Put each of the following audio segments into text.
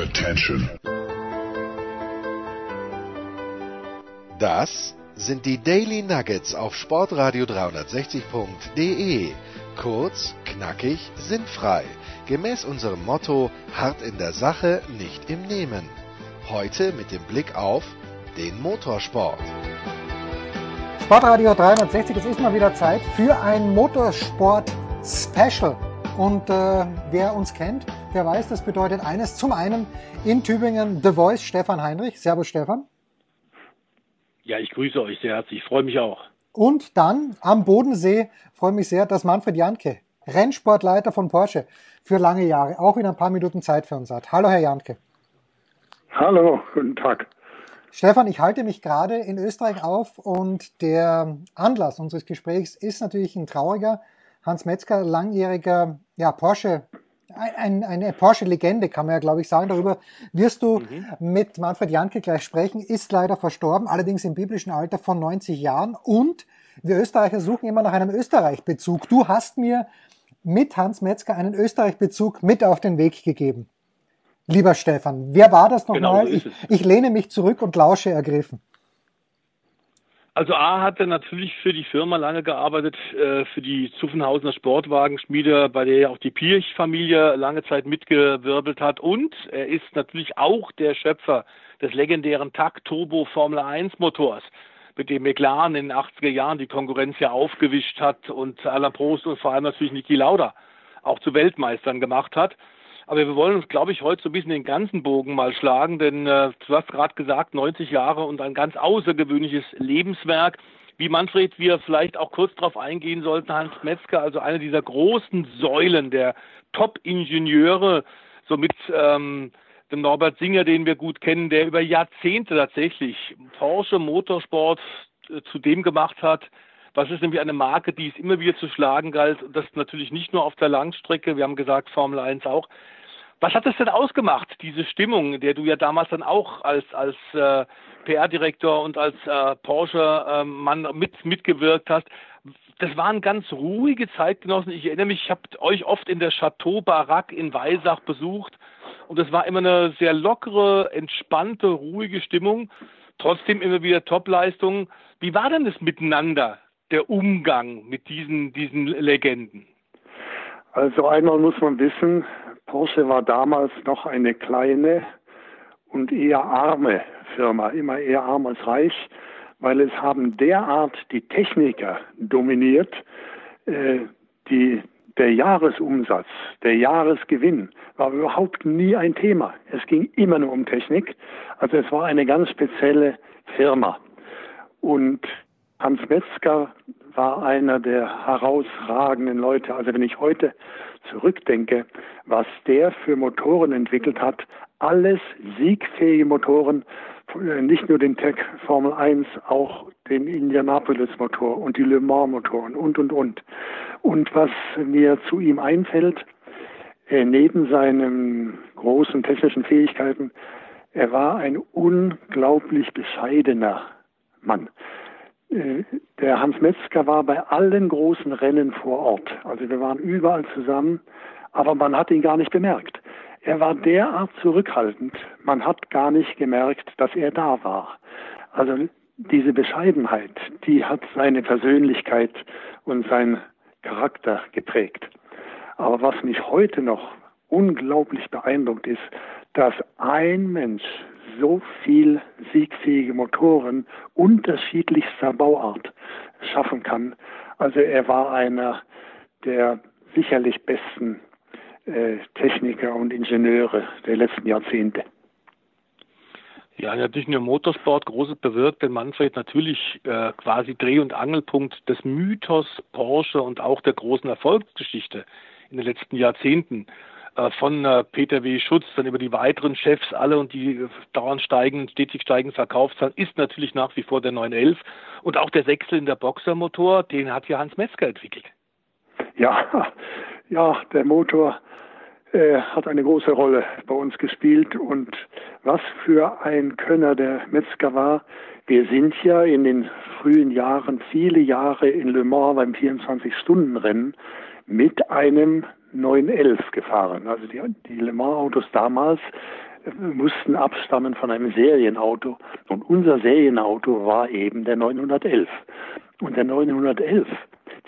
Attention. Das sind die Daily Nuggets auf Sportradio 360.de. Kurz, knackig, sinnfrei. Gemäß unserem Motto: hart in der Sache, nicht im Nehmen. Heute mit dem Blick auf den Motorsport. Sportradio 360, es ist mal wieder Zeit für ein Motorsport-Special. Und äh, wer uns kennt, der weiß, das bedeutet eines. Zum einen in Tübingen The Voice Stefan Heinrich. Servus Stefan. Ja, ich grüße euch sehr herzlich. Ich freue mich auch. Und dann am Bodensee freue mich sehr, dass Manfred Janke, Rennsportleiter von Porsche, für lange Jahre auch wieder ein paar Minuten Zeit für uns hat. Hallo, Herr Janke. Hallo, guten Tag. Stefan, ich halte mich gerade in Österreich auf und der Anlass unseres Gesprächs ist natürlich ein trauriger. Hans Metzger, langjähriger ja, Porsche, ein, eine Porsche-Legende, kann man ja, glaube ich, sagen. Darüber wirst du mhm. mit Manfred Janke gleich sprechen, ist leider verstorben, allerdings im biblischen Alter von 90 Jahren. Und wir Österreicher suchen immer nach einem Österreich-Bezug. Du hast mir mit Hans Metzger einen Österreich-Bezug mit auf den Weg gegeben. Lieber Stefan, wer war das nochmal? Genau, so ich, ich lehne mich zurück und lausche ergriffen. Also A hat er natürlich für die Firma lange gearbeitet, äh, für die Zuffenhausener Sportwagenschmiede, bei der ja auch die Pirch-Familie lange Zeit mitgewirbelt hat. Und er ist natürlich auch der Schöpfer des legendären TAC Turbo Formel 1 Motors, mit dem McLaren in den 80er Jahren die Konkurrenz ja aufgewischt hat und Alain Prost und vor allem natürlich Niki Lauda auch zu Weltmeistern gemacht hat. Aber wir wollen uns, glaube ich, heute so ein bisschen den ganzen Bogen mal schlagen, denn äh, du hast gerade gesagt, 90 Jahre und ein ganz außergewöhnliches Lebenswerk. Wie Manfred, wir vielleicht auch kurz darauf eingehen sollten, Hans Metzger, also eine dieser großen Säulen der Top-Ingenieure, so mit ähm, dem Norbert Singer, den wir gut kennen, der über Jahrzehnte tatsächlich Porsche Motorsport äh, zu dem gemacht hat, was ist nämlich eine Marke, die es immer wieder zu schlagen galt. Und das natürlich nicht nur auf der Langstrecke, wir haben gesagt Formel 1 auch, was hat das denn ausgemacht, diese Stimmung, der du ja damals dann auch als, als äh, PR-Direktor und als äh, Porsche-Mann äh, mit, mitgewirkt hast? Das waren ganz ruhige Zeitgenossen. Ich erinnere mich, ich habe euch oft in der Chateau Barak in Weisach besucht und es war immer eine sehr lockere, entspannte, ruhige Stimmung. Trotzdem immer wieder Topleistungen. Wie war denn das Miteinander, der Umgang mit diesen, diesen Legenden? Also einmal muss man wissen, Porsche war damals noch eine kleine und eher arme Firma, immer eher arm als reich, weil es haben derart die Techniker dominiert, äh, die, der Jahresumsatz, der Jahresgewinn war überhaupt nie ein Thema. Es ging immer nur um Technik. Also es war eine ganz spezielle Firma. Und Hans Metzger war einer der herausragenden Leute. Also wenn ich heute zurückdenke, was der für Motoren entwickelt hat, alles siegfähige Motoren, äh, nicht nur den Tech Formel 1, auch den Indianapolis Motor und die Le Mans Motoren und, und, und. Und was mir zu ihm einfällt, äh, neben seinen großen technischen Fähigkeiten, er war ein unglaublich bescheidener Mann. Der Hans Metzger war bei allen großen Rennen vor Ort. Also wir waren überall zusammen, aber man hat ihn gar nicht bemerkt. Er war derart zurückhaltend, man hat gar nicht gemerkt, dass er da war. Also diese Bescheidenheit, die hat seine Persönlichkeit und sein Charakter geprägt. Aber was mich heute noch unglaublich beeindruckt ist, dass ein Mensch so viel siegfähige Motoren unterschiedlichster Bauart schaffen kann. Also er war einer der sicherlich besten äh, Techniker und Ingenieure der letzten Jahrzehnte. Ja, natürlich nur Motorsport Großes bewirkt, denn Manfred natürlich äh, quasi Dreh- und Angelpunkt des Mythos Porsche und auch der großen Erfolgsgeschichte in den letzten Jahrzehnten. Äh, von äh, Peter W. Schutz, dann über die weiteren Chefs alle und die äh, dauernd steigen, stetig steigenden Verkaufszahlen, ist natürlich nach wie vor der 911 und auch der Sechszylinder Boxermotor, den hat ja Hans Metzger entwickelt. Ja, ja, der Motor äh, hat eine große Rolle bei uns gespielt und was für ein Könner der Metzger war. Wir sind ja in den frühen Jahren viele Jahre in Le Mans beim 24-Stunden-Rennen mit einem 911 gefahren. Also die, die Le Mans Autos damals mussten abstammen von einem Serienauto. Und unser Serienauto war eben der 911. Und der 911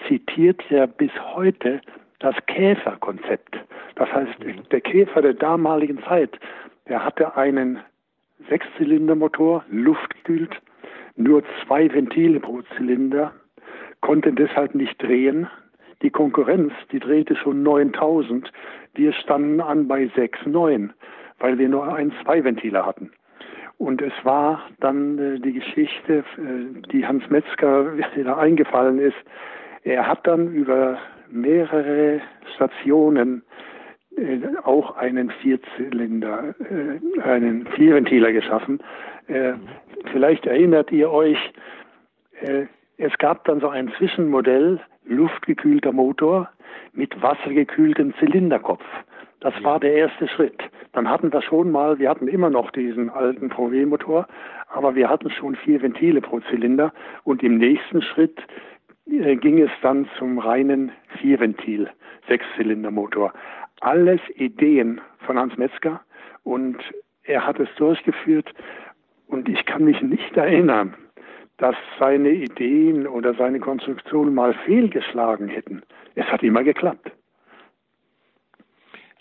zitiert ja bis heute das Käferkonzept. Das heißt, der Käfer der damaligen Zeit, der hatte einen Sechszylindermotor, luftgekühlt, nur zwei Ventile pro Zylinder, konnte deshalb nicht drehen. Die Konkurrenz, die drehte schon 9000. Wir standen an bei 6,9, weil wir nur ein Zwei-Ventiler hatten. Und es war dann äh, die Geschichte, äh, die Hans Metzger wieder eingefallen ist. Er hat dann über mehrere Stationen äh, auch einen Vierzylinder, äh, einen Vierventiler geschaffen. Äh, vielleicht erinnert ihr euch, äh, es gab dann so ein Zwischenmodell, luftgekühlter Motor mit wassergekühltem Zylinderkopf. Das war der erste Schritt. Dann hatten wir schon mal, wir hatten immer noch diesen alten VW-Motor, aber wir hatten schon vier Ventile pro Zylinder und im nächsten Schritt äh, ging es dann zum reinen Vierventil, Sechszylindermotor. Alles Ideen von Hans Metzger und er hat es durchgeführt und ich kann mich nicht erinnern, dass seine Ideen oder seine Konstruktionen mal fehlgeschlagen hätten. Es hat immer geklappt.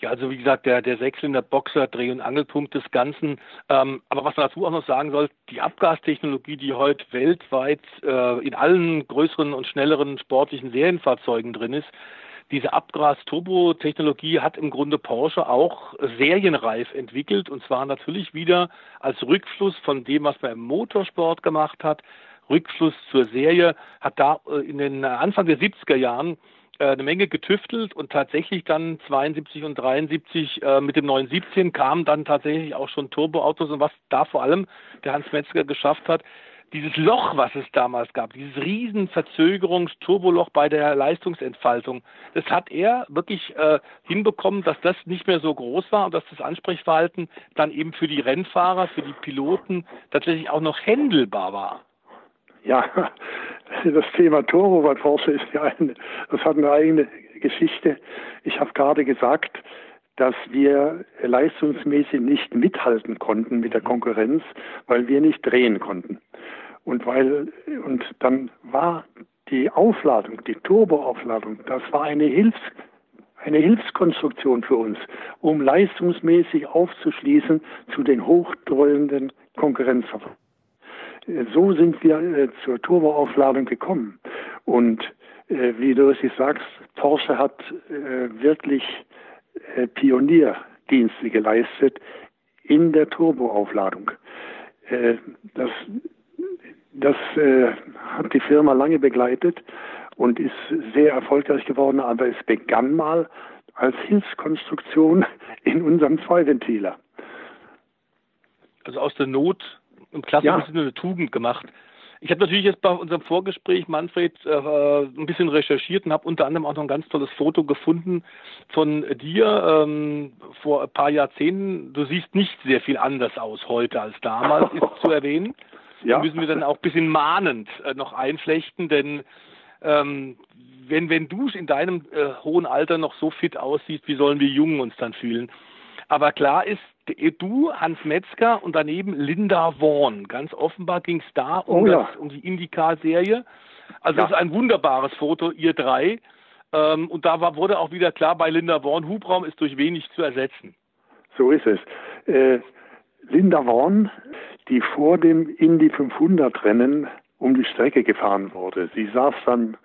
Ja, also wie gesagt, der, der Sechszylinder Boxer, Dreh- und Angelpunkt des Ganzen. Ähm, aber was man dazu auch noch sagen soll, die Abgastechnologie, die heute weltweit äh, in allen größeren und schnelleren sportlichen Serienfahrzeugen drin ist, diese Abgas-Turbo-Technologie hat im Grunde Porsche auch serienreif entwickelt und zwar natürlich wieder als Rückfluss von dem, was man im Motorsport gemacht hat. Rückfluss zur Serie hat da äh, in den Anfang der 70er Jahren äh, eine Menge getüftelt und tatsächlich dann 72 und 73 äh, mit dem 917 kamen dann tatsächlich auch schon Turboautos und was da vor allem der Hans Metzger geschafft hat, dieses Loch, was es damals gab, dieses riesen Verzögerungs-Turboloch bei der Leistungsentfaltung, das hat er wirklich äh, hinbekommen, dass das nicht mehr so groß war und dass das Ansprechverhalten dann eben für die Rennfahrer, für die Piloten tatsächlich auch noch händelbar war. Ja, das Thema Turbo bei Porsche ist ja eine, das hat eine eigene Geschichte. Ich habe gerade gesagt, dass wir leistungsmäßig nicht mithalten konnten mit der Konkurrenz, weil wir nicht drehen konnten. Und weil, und dann war die Aufladung, die Turboaufladung, das war eine Hilfs, eine Hilfskonstruktion für uns, um leistungsmäßig aufzuschließen zu den hochdröhnenden Konkurrenzverfahren. So sind wir äh, zur Turboaufladung gekommen. Und äh, wie du es sagst, Porsche hat äh, wirklich äh, Pionierdienste geleistet in der Turboaufladung. Äh, das das äh, hat die Firma lange begleitet und ist sehr erfolgreich geworden, aber es begann mal als Hilfskonstruktion in unserem Zweiventiler. Also aus der Not im klassischen ja. Sinne eine Tugend gemacht. Ich habe natürlich jetzt bei unserem Vorgespräch, Manfred, äh, ein bisschen recherchiert und habe unter anderem auch noch ein ganz tolles Foto gefunden von dir ähm, vor ein paar Jahrzehnten. Du siehst nicht sehr viel anders aus heute als damals, ist zu erwähnen. Ja. müssen wir dann auch ein bisschen mahnend äh, noch einflechten, denn ähm, wenn, wenn du in deinem äh, hohen Alter noch so fit aussiehst, wie sollen wir Jungen uns dann fühlen? Aber klar ist, du, Hans Metzger und daneben Linda Vaughn. Ganz offenbar ging es da um, oh, ja. das, um die Indica-Serie. Also ja. das ist ein wunderbares Foto, ihr drei. Ähm, und da war, wurde auch wieder klar bei Linda Vaughn, Hubraum ist durch wenig zu ersetzen. So ist es. Äh, Linda Vaughn, die vor dem Indy 500 Rennen um die Strecke gefahren wurde. Sie saß dann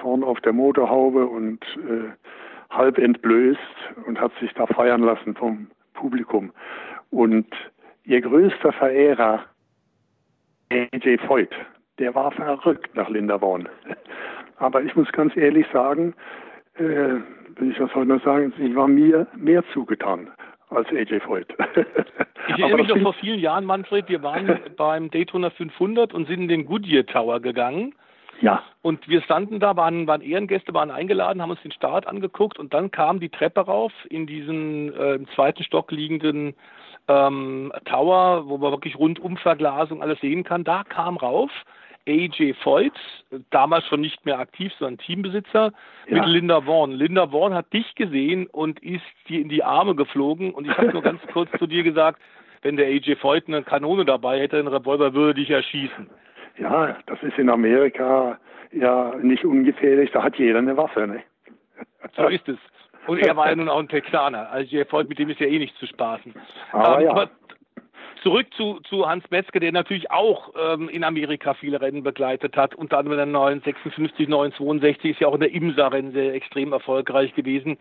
vorn auf der Motorhaube und äh, halb entblößt und hat sich da feiern lassen vom Publikum. Und ihr größter Verehrer, AJ Voigt, der war verrückt nach Linda Vaughn. Aber ich muss ganz ehrlich sagen, äh, will ich das heute noch sagen, sie war mir mehr zugetan als AJ Voigt. Ich erinnere mich noch vor vielen Jahren, Manfred, wir waren beim Daytona 500 und sind in den Goodyear Tower gegangen. Ja. Und wir standen da, waren, waren Ehrengäste, waren eingeladen, haben uns den Start angeguckt und dann kam die Treppe rauf in diesen äh, im zweiten Stock liegenden ähm, Tower, wo man wirklich Rundumverglasung alles sehen kann. Da kam rauf AJ Voigt, damals schon nicht mehr aktiv, sondern Teambesitzer, ja. mit Linda Vaughn. Linda Vaughn hat dich gesehen und ist dir in die Arme geflogen und ich habe nur ganz kurz zu dir gesagt, wenn der AJ Voigt eine Kanone dabei hätte, einen Revolver, würde dich erschießen. Ja, das ist in Amerika ja nicht ungefährlich, da hat jeder eine Waffe, ne? So ist es. Und er war ja nun auch ein Texaner. Also AJ Voigt, mit dem ist ja eh nicht zu spaßen. Aber, ähm, ja. aber zurück zu, zu Hans Metzger, der natürlich auch ähm, in Amerika viele Rennen begleitet hat, unter anderem der 956, 962 ist ja auch in der IMSA-Rennen sehr extrem erfolgreich gewesen.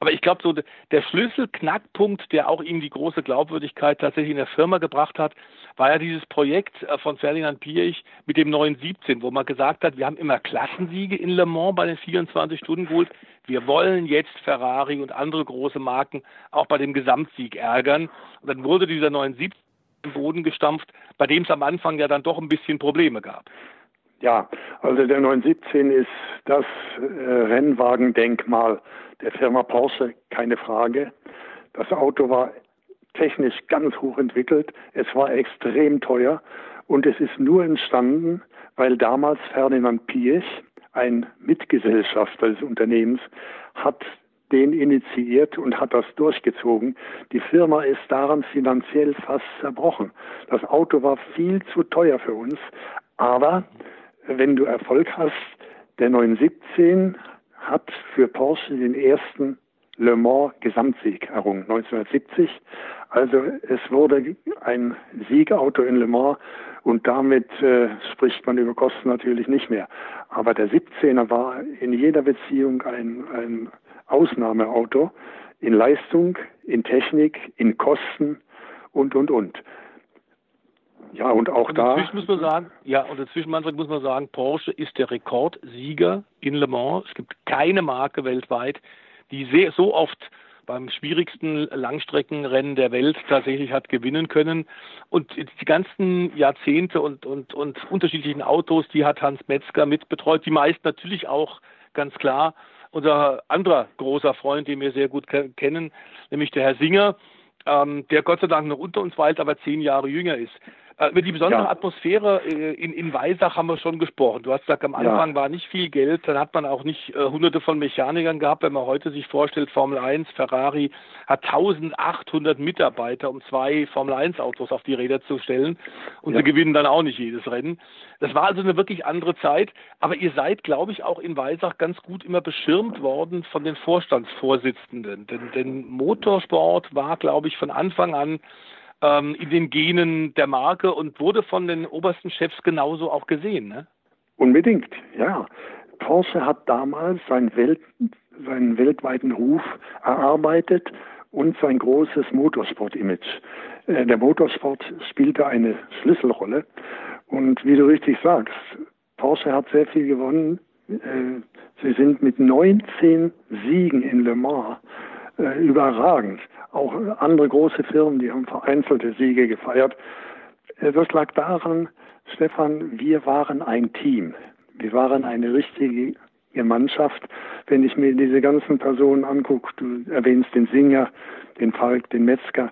Aber ich glaube, so der Schlüsselknackpunkt, der auch ihm die große Glaubwürdigkeit tatsächlich in der Firma gebracht hat, war ja dieses Projekt äh, von Ferdinand Pierich mit dem 917, wo man gesagt hat, wir haben immer Klassensiege in Le Mans bei den 24 Stunden geholt. Wir wollen jetzt Ferrari und andere große Marken auch bei dem Gesamtsieg ärgern. Und dann wurde dieser 917 im Boden gestampft, bei dem es am Anfang ja dann doch ein bisschen Probleme gab. Ja, also der 917 ist das äh, Rennwagendenkmal der Firma Porsche, keine Frage. Das Auto war technisch ganz hoch entwickelt, es war extrem teuer und es ist nur entstanden, weil damals Ferdinand Piech, ein Mitgesellschafter des Unternehmens, hat den initiiert und hat das durchgezogen. Die Firma ist daran finanziell fast zerbrochen. Das Auto war viel zu teuer für uns, aber wenn du Erfolg hast, der 917 hat für Porsche den ersten Le Mans Gesamtsieg errungen, 1970. Also es wurde ein Siegauto in Le Mans und damit äh, spricht man über Kosten natürlich nicht mehr. Aber der 17er war in jeder Beziehung ein, ein Ausnahmeauto in Leistung, in Technik, in Kosten und, und, und. Ja, und auch und da. muss man sagen, ja, und inzwischen muss man sagen, Porsche ist der Rekordsieger in Le Mans. Es gibt keine Marke weltweit, die sehr, so oft beim schwierigsten Langstreckenrennen der Welt tatsächlich hat gewinnen können. Und die ganzen Jahrzehnte und, und, und unterschiedlichen Autos, die hat Hans Metzger mitbetreut. Die meisten natürlich auch ganz klar unser anderer großer Freund, den wir sehr gut kennen, nämlich der Herr Singer, ähm, der Gott sei Dank noch unter uns weilt, aber zehn Jahre jünger ist. Äh, über die besondere ja. Atmosphäre äh, in, in Weisach haben wir schon gesprochen. Du hast gesagt, am Anfang ja. war nicht viel Geld, dann hat man auch nicht äh, hunderte von Mechanikern gehabt. Wenn man heute sich vorstellt, Formel 1, Ferrari hat 1800 Mitarbeiter, um zwei Formel 1 Autos auf die Räder zu stellen und ja. sie gewinnen dann auch nicht jedes Rennen. Das war also eine wirklich andere Zeit, aber ihr seid, glaube ich, auch in Weisach ganz gut immer beschirmt worden von den Vorstandsvorsitzenden. Denn, denn Motorsport war, glaube ich, von Anfang an ähm, in den Genen der Marke und wurde von den obersten Chefs genauso auch gesehen. Ne? Unbedingt, ja. Porsche hat damals seinen, Welt, seinen weltweiten Ruf erarbeitet und sein großes Motorsport-Image. Äh, der Motorsport spielte eine Schlüsselrolle. Und wie du richtig sagst, Porsche hat sehr viel gewonnen. Äh, sie sind mit 19 Siegen in Le Mans äh, überragend. Auch andere große Firmen, die haben vereinzelte Siege gefeiert. Äh, das lag daran, Stefan, wir waren ein Team. Wir waren eine richtige Mannschaft. Wenn ich mir diese ganzen Personen angucke, du erwähnst den Singer, den Falk, den Metzger,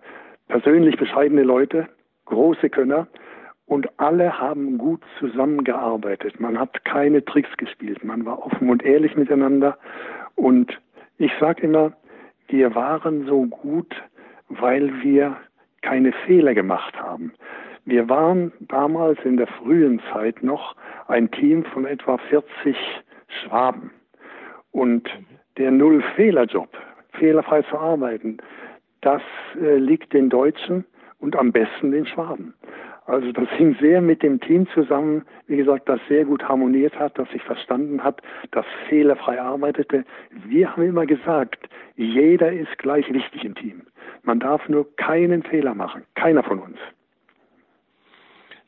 persönlich bescheidene Leute, große Könner und alle haben gut zusammengearbeitet. Man hat keine Tricks gespielt, man war offen und ehrlich miteinander und ich sage immer, wir waren so gut, weil wir keine Fehler gemacht haben. Wir waren damals in der frühen Zeit noch ein Team von etwa 40 Schwaben. Und der Null-Fehler-Job, fehlerfrei zu arbeiten, das äh, liegt den Deutschen und am besten den Schwaben. Also das hing sehr mit dem Team zusammen, wie gesagt, das sehr gut harmoniert hat, das sich verstanden hat, das fehlerfrei arbeitete. Wir haben immer gesagt, jeder ist gleich wichtig im Team. Man darf nur keinen Fehler machen, keiner von uns.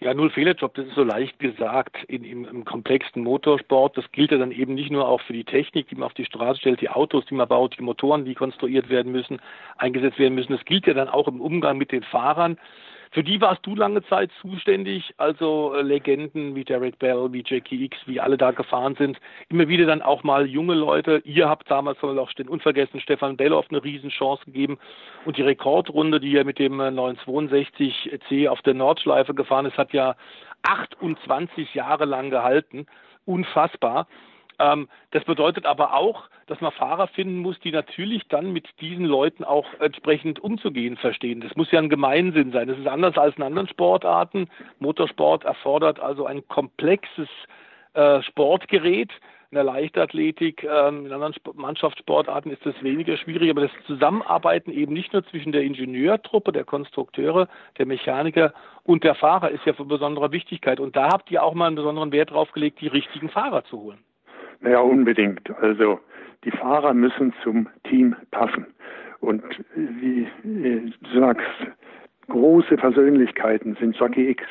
Ja, null Fehlerjob, das ist so leicht gesagt in, im, im komplexen Motorsport. Das gilt ja dann eben nicht nur auch für die Technik, die man auf die Straße stellt, die Autos, die man baut, die Motoren, die konstruiert werden müssen, eingesetzt werden müssen. Das gilt ja dann auch im Umgang mit den Fahrern. Für die warst du lange Zeit zuständig, also äh, Legenden wie Derek Bell, wie Jackie X, wie alle da gefahren sind. Immer wieder dann auch mal junge Leute. Ihr habt damals auch den unvergessenen Stefan Belloff eine Riesenchance gegeben. Und die Rekordrunde, die er mit dem 962C äh, auf der Nordschleife gefahren ist, hat ja 28 Jahre lang gehalten. Unfassbar. Ähm, das bedeutet aber auch, dass man Fahrer finden muss, die natürlich dann mit diesen Leuten auch entsprechend umzugehen verstehen. Das muss ja ein Gemeinsinn sein. Das ist anders als in anderen Sportarten. Motorsport erfordert also ein komplexes äh, Sportgerät. In der Leichtathletik, ähm, in anderen Sp Mannschaftssportarten ist das weniger schwierig, aber das Zusammenarbeiten eben nicht nur zwischen der Ingenieurtruppe, der Konstrukteure, der Mechaniker und der Fahrer ist ja von besonderer Wichtigkeit. Und da habt ihr auch mal einen besonderen Wert drauf gelegt, die richtigen Fahrer zu holen. Naja, unbedingt. Also die Fahrer müssen zum Team passen. Und wie du sagst, große Persönlichkeiten sind Jockey X,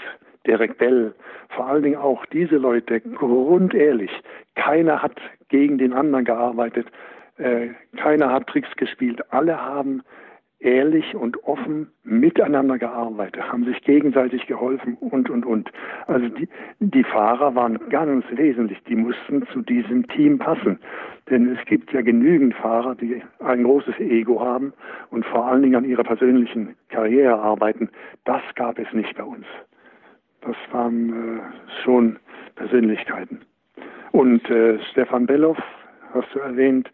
Derek Bell, vor allen Dingen auch diese Leute, grundehrlich. Keiner hat gegen den anderen gearbeitet, äh, keiner hat Tricks gespielt. Alle haben ehrlich und offen miteinander gearbeitet, haben sich gegenseitig geholfen und, und, und. Also die, die Fahrer waren ganz wesentlich, die mussten zu diesem Team passen. Denn es gibt ja genügend Fahrer, die ein großes Ego haben und vor allen Dingen an ihrer persönlichen Karriere arbeiten. Das gab es nicht bei uns. Das waren äh, schon Persönlichkeiten. Und äh, Stefan Belloff, hast du erwähnt,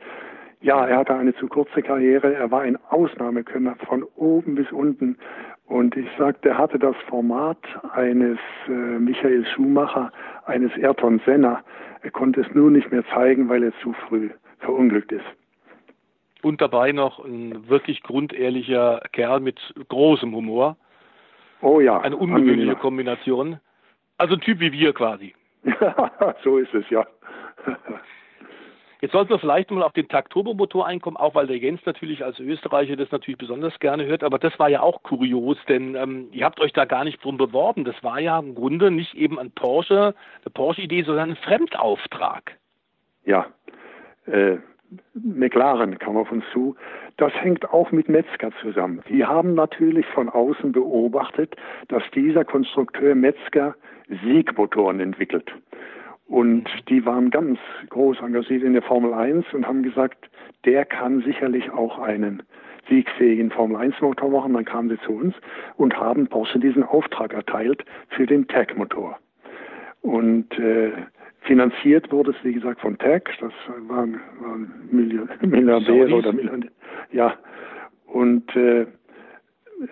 ja, er hatte eine zu kurze Karriere. Er war ein Ausnahmekönner von oben bis unten. Und ich sagte, er hatte das Format eines äh, Michael Schumacher, eines Ayrton Senna. Er konnte es nur nicht mehr zeigen, weil er zu früh verunglückt ist. Und dabei noch ein wirklich grundehrlicher Kerl mit großem Humor. Oh ja. Eine ungewöhnliche Kombination. Also ein Typ wie wir quasi. so ist es, ja. Jetzt sollten wir vielleicht mal auf den Takt-Turbo-Motor einkommen, auch weil der Jens natürlich als Österreicher das natürlich besonders gerne hört. Aber das war ja auch kurios, denn ähm, ihr habt euch da gar nicht drum beworben. Das war ja im Grunde nicht eben ein Porsche, eine Porsche-Idee, sondern ein Fremdauftrag. Ja, äh, McLaren kam auf uns zu. Das hängt auch mit Metzger zusammen. Die haben natürlich von außen beobachtet, dass dieser Konstrukteur Metzger Siegmotoren entwickelt. Und die waren ganz groß engagiert in der Formel 1 und haben gesagt, der kann sicherlich auch einen siegfähigen Formel 1 Motor machen. Dann kamen sie zu uns und haben Porsche diesen Auftrag erteilt für den TAG-Motor. Und äh, finanziert wurde es, wie gesagt, von TAG. Das waren, waren Milliardäre oder Milliardäre. Ja. Und äh,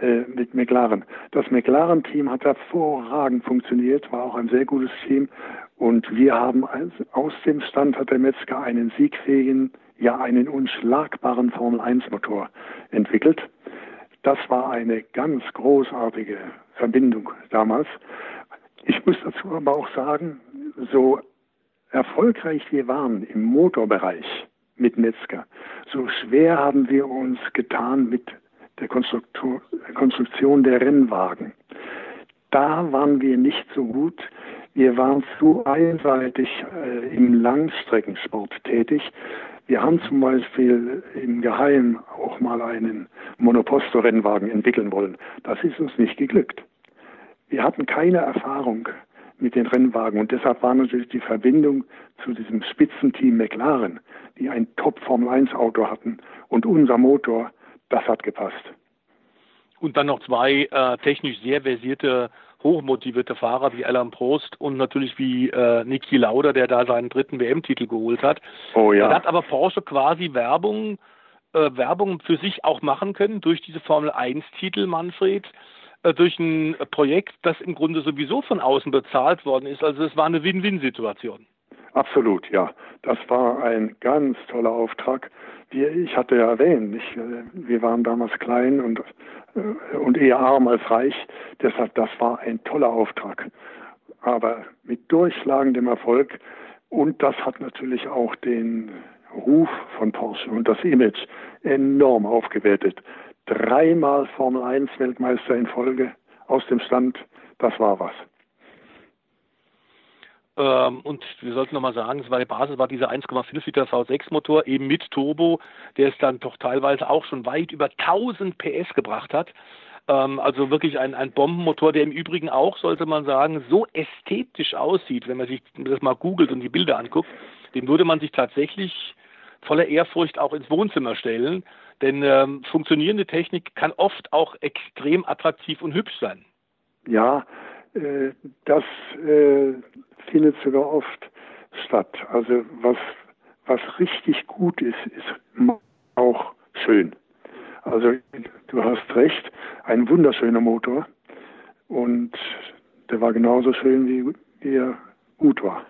äh, mit McLaren. Das McLaren-Team hat hervorragend funktioniert, war auch ein sehr gutes Team und wir haben aus dem Stand hat der Metzger einen siegfähigen, ja einen unschlagbaren Formel-1-Motor entwickelt. Das war eine ganz großartige Verbindung damals. Ich muss dazu aber auch sagen, so erfolgreich wir waren im Motorbereich mit Metzger, so schwer haben wir uns getan mit der Konstruktion der Rennwagen. Da waren wir nicht so gut wir waren zu einseitig äh, im Langstreckensport tätig. Wir haben zum Beispiel im Geheimen auch mal einen Monoposto-Rennwagen entwickeln wollen. Das ist uns nicht geglückt. Wir hatten keine Erfahrung mit den Rennwagen und deshalb war natürlich die Verbindung zu diesem Spitzenteam McLaren, die ein Top-Formel-1-Auto hatten und unser Motor, das hat gepasst. Und dann noch zwei äh, technisch sehr versierte hochmotivierte Fahrer wie Alan Prost und natürlich wie äh, Niki Lauda, der da seinen dritten WM-Titel geholt hat. Oh ja. Da hat aber Porsche quasi Werbung, äh, Werbung für sich auch machen können durch diese Formel 1-Titel, Manfred, äh, durch ein Projekt, das im Grunde sowieso von außen bezahlt worden ist. Also es war eine Win-Win-Situation. Absolut, ja. Das war ein ganz toller Auftrag. Wir, ich hatte ja erwähnt, ich, äh, wir waren damals klein und, äh, und eher arm als reich. Deshalb, das war ein toller Auftrag. Aber mit durchschlagendem Erfolg. Und das hat natürlich auch den Ruf von Porsche und das Image enorm aufgewertet. Dreimal Formel 1 Weltmeister in Folge aus dem Stand, das war was. Ähm, und wir sollten nochmal sagen, es war die Basis war dieser 1,5 Liter V6 Motor eben mit Turbo, der es dann doch teilweise auch schon weit über 1000 PS gebracht hat. Ähm, also wirklich ein, ein Bombenmotor, der im Übrigen auch, sollte man sagen, so ästhetisch aussieht, wenn man sich das mal googelt und die Bilder anguckt, den würde man sich tatsächlich voller Ehrfurcht auch ins Wohnzimmer stellen. Denn ähm, funktionierende Technik kann oft auch extrem attraktiv und hübsch sein. Ja, das äh, findet sogar oft statt. Also was, was richtig gut ist, ist auch schön. Also du hast recht, ein wunderschöner Motor und der war genauso schön, wie, wie er gut war.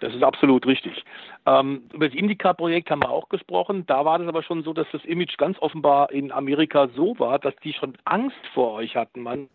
Das ist absolut richtig. Ähm, über das Indica-Projekt haben wir auch gesprochen. Da war das aber schon so, dass das Image ganz offenbar in Amerika so war, dass die schon Angst vor euch hatten. Man,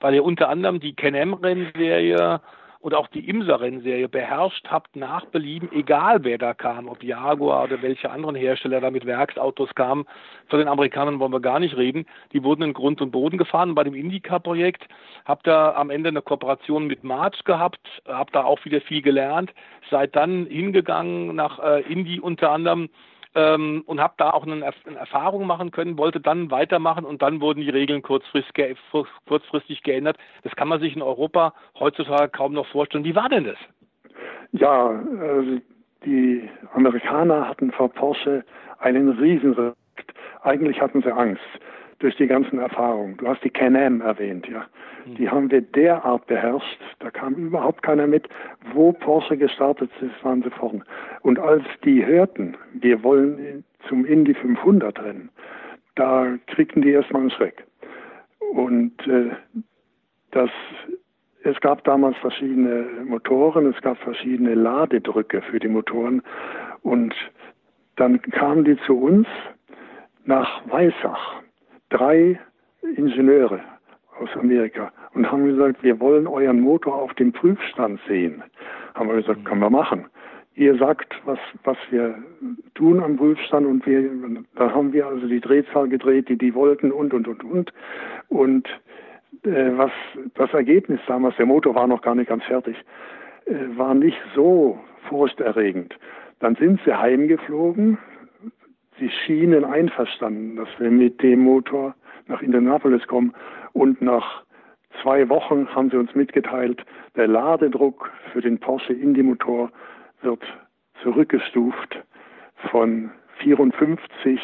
weil ihr unter anderem die Can-Am-Rennserie und auch die Imsa-Rennserie beherrscht habt nach Belieben, egal wer da kam, ob Jaguar oder welche anderen Hersteller da mit Werksautos kamen. Von den Amerikanern wollen wir gar nicht reden. Die wurden in Grund und Boden gefahren. Bei dem Indica-Projekt habt ihr am Ende eine Kooperation mit March gehabt, habt da auch wieder viel gelernt, seid dann hingegangen nach äh, Indy unter anderem ähm, und habe da auch eine, eine, Erfahrung machen können, wollte dann weitermachen und dann wurden die Regeln kurzfristig, kurzfristig geändert. Das kann man sich in Europa heutzutage kaum noch vorstellen. Wie war denn das? Ja, also die Amerikaner hatten vor Porsche einen Riesenrespekt. Eigentlich hatten sie Angst durch die ganzen Erfahrungen. Du hast die Can-Am erwähnt, ja. Die mhm. haben wir derart beherrscht, da kam überhaupt keiner mit. Wo Porsche gestartet ist, waren sie vorn. Und als die hörten, wir wollen zum Indy 500 rennen, da kriegten die erstmal einen Schreck. Und äh, das, es gab damals verschiedene Motoren, es gab verschiedene Ladedrücke für die Motoren. Und dann kamen die zu uns nach Weissach drei Ingenieure aus Amerika und haben gesagt, wir wollen euren Motor auf dem Prüfstand sehen. Haben wir gesagt, können wir machen. Ihr sagt, was, was wir tun am Prüfstand und wir, da haben wir also die Drehzahl gedreht, die die wollten und, und, und, und. Und äh, was das Ergebnis damals, der Motor war noch gar nicht ganz fertig, äh, war nicht so furchterregend. Dann sind sie heimgeflogen, sie schienen einverstanden, dass wir mit dem Motor nach Indianapolis kommen und nach zwei Wochen haben sie uns mitgeteilt, der Ladedruck für den Porsche Indy-Motor wird zurückgestuft von 54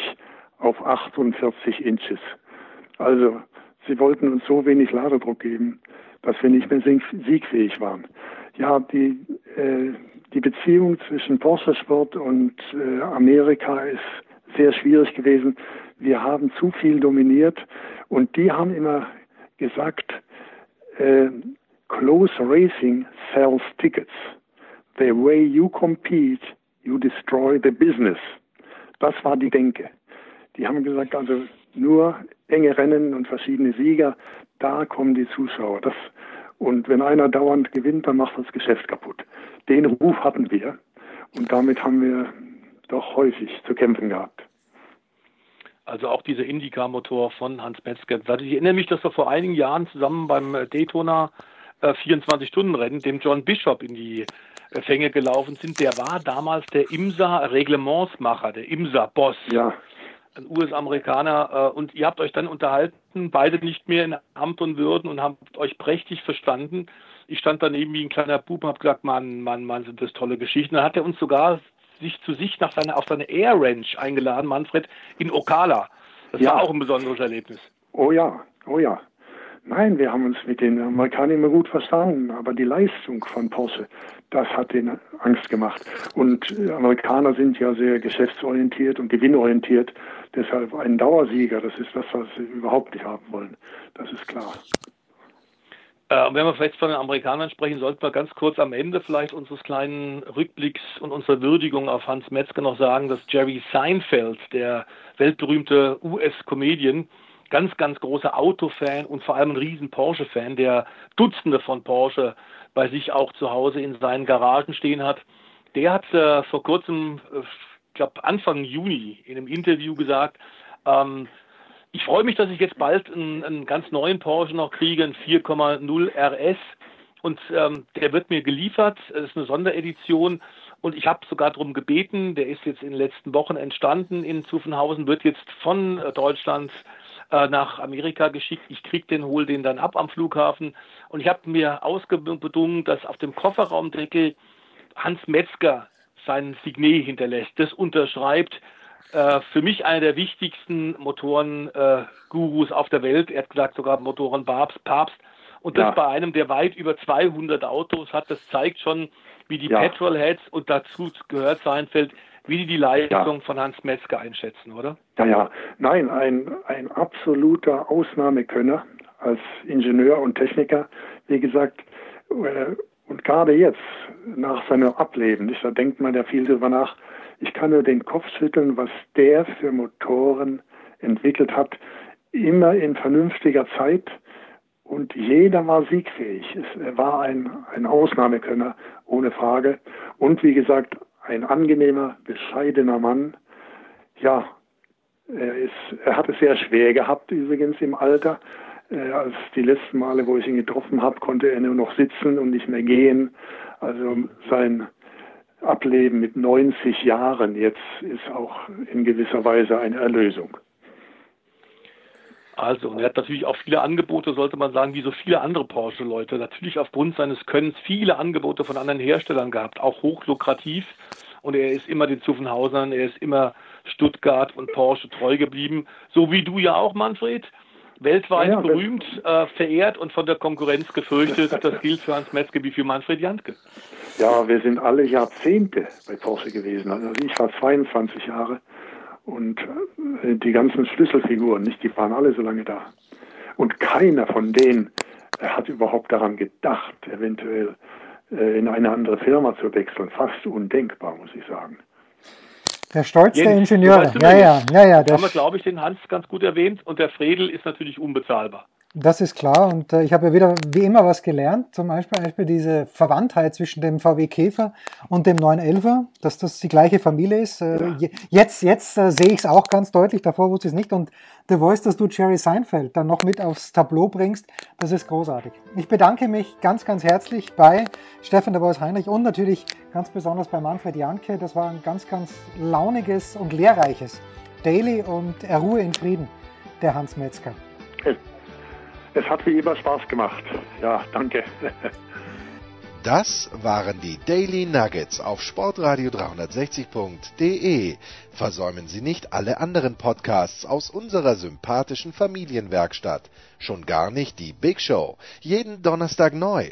auf 48 Inches. Also sie wollten uns so wenig Ladedruck geben, dass wir nicht mehr siegfähig waren. Ja, die, äh, die Beziehung zwischen Porsche Sport und äh, Amerika ist sehr schwierig gewesen. Wir haben zu viel dominiert und die haben immer gesagt, äh, close racing sells tickets. The way you compete, you destroy the business. Das war die Denke. Die haben gesagt, also nur enge Rennen und verschiedene Sieger, da kommen die Zuschauer. Das, und wenn einer dauernd gewinnt, dann macht das Geschäft kaputt. Den Ruf hatten wir und damit haben wir doch häufig zu kämpfen gehabt. Also auch dieser Indica-Motor von Hans Metzger. Ich erinnere mich, dass wir vor einigen Jahren zusammen beim Daytona äh, 24-Stunden-Rennen dem John Bishop in die äh, Fänge gelaufen sind. Der war damals der IMSA-Reglementsmacher, der IMSA-Boss. Ja. Ein US-Amerikaner. Äh, und ihr habt euch dann unterhalten, beide nicht mehr in Amt und Würden und habt euch prächtig verstanden. Ich stand daneben wie ein kleiner Bub und habe gesagt, Mann, Mann, Mann, sind das tolle Geschichten. Dann hat er uns sogar sich zu sich nach seiner, auf seine Air Ranch eingeladen, Manfred, in Ocala. Das ja. war auch ein besonderes Erlebnis. Oh ja, oh ja. Nein, wir haben uns mit den Amerikanern immer gut verstanden, aber die Leistung von Porsche, das hat denen Angst gemacht. Und äh, Amerikaner sind ja sehr geschäftsorientiert und gewinnorientiert. Deshalb ein Dauersieger, das ist das, was sie überhaupt nicht haben wollen. Das ist klar. Äh, wenn wir vielleicht von den Amerikanern sprechen, sollten wir ganz kurz am Ende vielleicht unseres kleinen Rückblicks und unserer Würdigung auf Hans Metzger noch sagen, dass Jerry Seinfeld, der weltberühmte US-Comedian, ganz, ganz großer Autofan und vor allem ein riesen Porsche-Fan, der Dutzende von Porsche bei sich auch zu Hause in seinen Garagen stehen hat, der hat äh, vor kurzem, äh, ich glaube Anfang Juni in einem Interview gesagt, ähm, ich freue mich, dass ich jetzt bald einen, einen ganz neuen Porsche noch kriege, einen 4,0 RS. Und ähm, der wird mir geliefert. Das ist eine Sonderedition. Und ich habe sogar darum gebeten, der ist jetzt in den letzten Wochen entstanden in Zuffenhausen, wird jetzt von äh, Deutschland äh, nach Amerika geschickt. Ich krieg den, hol den dann ab am Flughafen. Und ich habe mir ausgebedungen, dass auf dem Kofferraumdeckel Hans Metzger sein Signet hinterlässt. Das unterschreibt äh, für mich einer der wichtigsten Motoren-Gurus äh, auf der Welt. Er hat gesagt, sogar Motoren Papst. Papst. Und das ja. bei einem, der weit über 200 Autos hat, das zeigt schon, wie die ja. Petrolheads und dazu gehört Seinfeld, wie die die Leistung ja. von Hans Metzger einschätzen, oder? Ja, ja. Nein, ein, ein absoluter Ausnahmekönner als Ingenieur und Techniker. Wie gesagt, äh, und gerade jetzt, nach seinem Ableben, da denkt man ja viel drüber nach, ich kann nur den Kopf schütteln, was der für Motoren entwickelt hat, immer in vernünftiger Zeit und jeder war siegfähig. Er war ein, ein Ausnahmekönner, ohne Frage. Und wie gesagt, ein angenehmer, bescheidener Mann. Ja, er, ist, er hat es sehr schwer gehabt, übrigens im Alter. Äh, als die letzten Male, wo ich ihn getroffen habe, konnte er nur noch sitzen und nicht mehr gehen. Also sein Ableben mit 90 Jahren jetzt ist auch in gewisser Weise eine Erlösung. Also, und er hat natürlich auch viele Angebote, sollte man sagen, wie so viele andere Porsche-Leute. Natürlich aufgrund seines Könnens viele Angebote von anderen Herstellern gehabt, auch hochlukrativ. Und er ist immer den Zuffenhausern, er ist immer Stuttgart und Porsche treu geblieben. So wie du ja auch, Manfred. Weltweit ja, berühmt, äh, verehrt und von der Konkurrenz gefürchtet. Das gilt für Hans Metzger wie für Manfred Jantke. Ja, wir sind alle Jahrzehnte bei Porsche gewesen. Also ich war 22 Jahre und äh, die ganzen Schlüsselfiguren, nicht, die waren alle so lange da. Und keiner von denen äh, hat überhaupt daran gedacht, eventuell äh, in eine andere Firma zu wechseln. Fast undenkbar, muss ich sagen. Der Stolz Jens, der Ingenieure. Ja, ja, ja, ja. Da haben wir, glaube ich, den Hans ganz gut erwähnt. Und der Fredel ist natürlich unbezahlbar. Das ist klar und äh, ich habe ja wieder wie immer was gelernt, zum Beispiel, Beispiel diese Verwandtheit zwischen dem VW Käfer und dem 911er, dass das die gleiche Familie ist. Äh, ja. Jetzt, jetzt äh, sehe ich es auch ganz deutlich, davor wusste ich es nicht und The Voice, dass du Jerry Seinfeld dann noch mit aufs Tableau bringst, das ist großartig. Ich bedanke mich ganz, ganz herzlich bei Stefan The Voice Heinrich und natürlich ganz besonders bei Manfred Janke. Das war ein ganz, ganz launiges und lehrreiches Daily und Ruhe in Frieden, der Hans Metzger. Es hat wie immer Spaß gemacht. Ja, danke. Das waren die Daily Nuggets auf Sportradio 360.de. Versäumen Sie nicht alle anderen Podcasts aus unserer sympathischen Familienwerkstatt. Schon gar nicht die Big Show. Jeden Donnerstag neu.